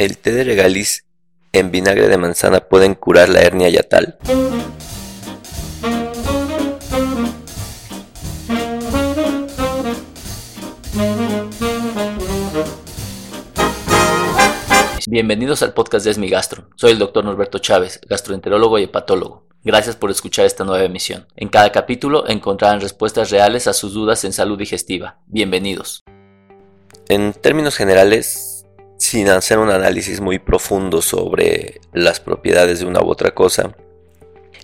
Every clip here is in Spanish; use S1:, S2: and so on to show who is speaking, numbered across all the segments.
S1: ¿El té de regaliz en vinagre de manzana pueden curar la hernia yatal?
S2: Bienvenidos al podcast de Esmi Gastro. Soy el doctor Norberto Chávez, gastroenterólogo y hepatólogo. Gracias por escuchar esta nueva emisión. En cada capítulo encontrarán respuestas reales a sus dudas en salud digestiva. Bienvenidos.
S1: En términos generales, sin hacer un análisis muy profundo sobre las propiedades de una u otra cosa,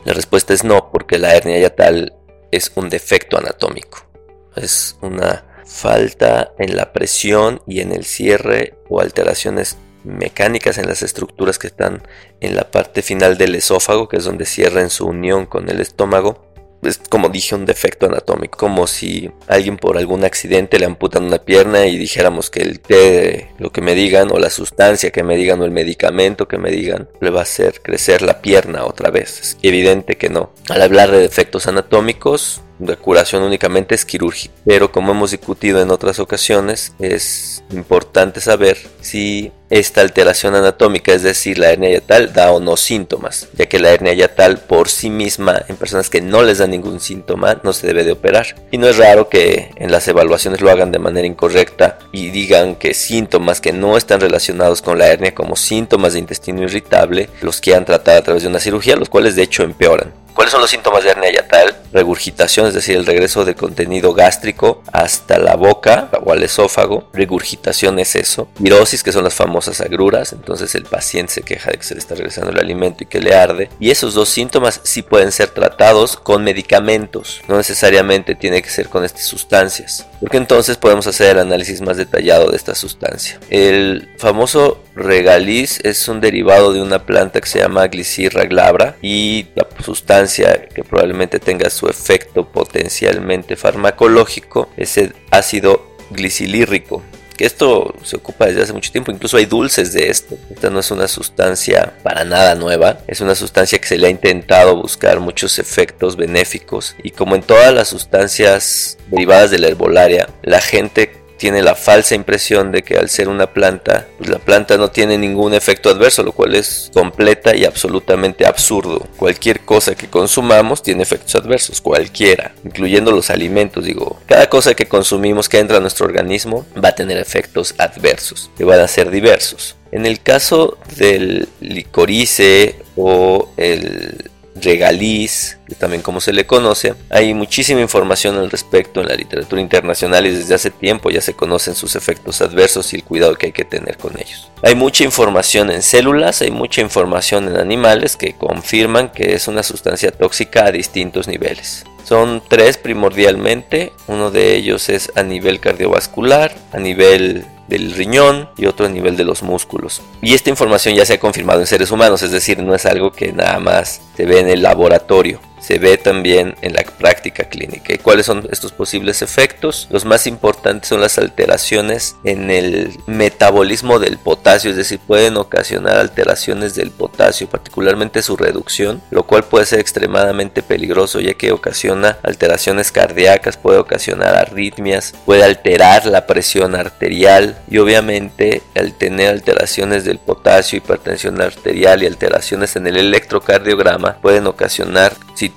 S1: la respuesta es no, porque la hernia yatal es un defecto anatómico. Es una falta en la presión y en el cierre o alteraciones mecánicas en las estructuras que están en la parte final del esófago, que es donde cierra en su unión con el estómago. Es como dije, un defecto anatómico, como si alguien por algún accidente le amputan una pierna y dijéramos que el té, lo que me digan, o la sustancia que me digan, o el medicamento que me digan, le va a hacer crecer la pierna otra vez. Es evidente que no. Al hablar de defectos anatómicos, la curación únicamente es quirúrgica. Pero como hemos discutido en otras ocasiones, es importante saber si esta alteración anatómica, es decir, la hernia yatal, da o no síntomas, ya que la hernia yatal por sí misma, en personas que no les da ningún síntoma, no se debe de operar. Y no es raro que en las evaluaciones lo hagan de manera incorrecta y digan que síntomas que no están relacionados con la hernia como síntomas de intestino irritable, los quieran tratar a través de una cirugía, los cuales de hecho empeoran. ¿Cuáles son los síntomas de hernia yatal? Regurgitación, es decir, el regreso de contenido gástrico hasta la boca o al esófago. Regurgitación es eso. Virosis, que son las famosas agruras. Entonces el paciente se queja de que se le está regresando el alimento y que le arde. Y esos dos síntomas sí pueden ser tratados con medicamentos. No necesariamente tiene que ser con estas sustancias. Porque entonces podemos hacer el análisis más detallado de esta sustancia. El famoso regaliz es un derivado de una planta que se llama Glycyrrha glabra y la sustancia que probablemente tenga su efecto potencialmente farmacológico es el ácido glicilírrico que esto se ocupa desde hace mucho tiempo, incluso hay dulces de esto. Esta no es una sustancia para nada nueva, es una sustancia que se le ha intentado buscar muchos efectos benéficos y como en todas las sustancias derivadas de la herbolaria, la gente tiene la falsa impresión de que al ser una planta, pues la planta no tiene ningún efecto adverso, lo cual es completa y absolutamente absurdo. Cualquier cosa que consumamos tiene efectos adversos, cualquiera, incluyendo los alimentos, digo, cada cosa que consumimos que entra a nuestro organismo va a tener efectos adversos, que van a ser diversos. En el caso del licorice o el regaliz, que también como se le conoce. Hay muchísima información al respecto en la literatura internacional y desde hace tiempo ya se conocen sus efectos adversos y el cuidado que hay que tener con ellos. Hay mucha información en células, hay mucha información en animales que confirman que es una sustancia tóxica a distintos niveles. Son tres primordialmente, uno de ellos es a nivel cardiovascular, a nivel del riñón y otro a nivel de los músculos. Y esta información ya se ha confirmado en seres humanos, es decir, no es algo que nada más se ve en el laboratorio se ve también en la práctica clínica. ¿Y cuáles son estos posibles efectos? Los más importantes son las alteraciones en el metabolismo del potasio, es decir, pueden ocasionar alteraciones del potasio, particularmente su reducción, lo cual puede ser extremadamente peligroso ya que ocasiona alteraciones cardíacas, puede ocasionar arritmias, puede alterar la presión arterial y obviamente al tener alteraciones del potasio, hipertensión arterial y alteraciones en el electrocardiograma pueden ocasionar situaciones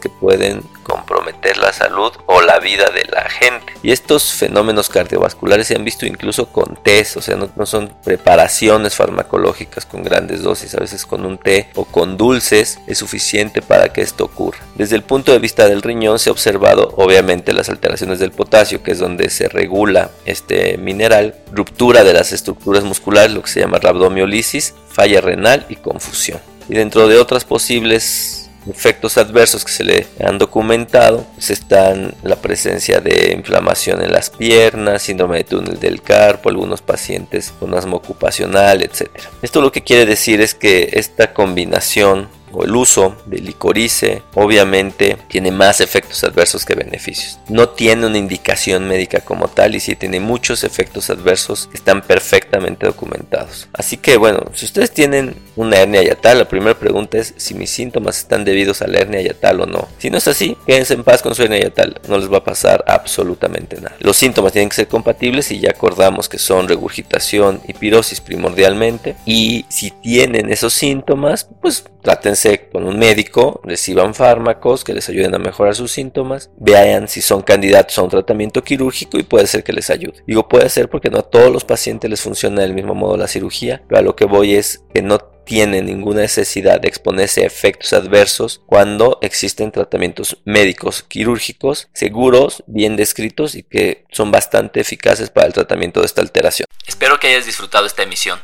S1: que pueden comprometer la salud o la vida de la gente. Y estos fenómenos cardiovasculares se han visto incluso con test, o sea, no, son preparaciones farmacológicas con grandes dosis, a veces con un té o con dulces es suficiente para que esto ocurra. Desde el punto de vista del riñón se ha observado obviamente las alteraciones del potasio, que es donde se regula este mineral, ruptura de las estructuras musculares, lo que se llama rabdomiolisis, falla renal y confusión. Y dentro de otras posibles efectos adversos que se le han documentado pues están la presencia de inflamación en las piernas, síndrome de túnel del carpo, algunos pacientes con asma ocupacional, etc. Esto lo que quiere decir es que esta combinación o el uso de licorice obviamente tiene más efectos adversos que beneficios. No tiene una indicación médica como tal y sí tiene muchos efectos adversos que están perfectamente documentados. Así que bueno, si ustedes tienen una hernia yatal, la primera pregunta es si mis síntomas están debidos a la hernia yatal o no. Si no es así, quédense en paz con su hernia yatal, no les va a pasar absolutamente nada. Los síntomas tienen que ser compatibles y ya acordamos que son regurgitación y pirosis primordialmente y si tienen esos síntomas, pues trátense con un médico, reciban fármacos que les ayuden a mejorar sus síntomas, vean si son candidatos a un tratamiento quirúrgico y puede ser que les ayude. Digo puede ser porque no a todos los pacientes les funciona del mismo modo la cirugía, pero a lo que voy es que no tiene ninguna necesidad de exponerse a efectos adversos cuando existen tratamientos médicos quirúrgicos seguros, bien descritos y que son bastante eficaces para el tratamiento de esta alteración.
S2: Espero que hayas disfrutado esta emisión.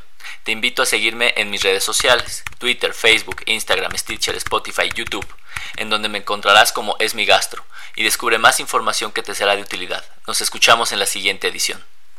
S2: Te invito a seguirme en mis redes sociales, Twitter, Facebook, Instagram, Stitcher, Spotify, YouTube, en donde me encontrarás como Es mi Gastro y descubre más información que te será de utilidad. Nos escuchamos en la siguiente edición.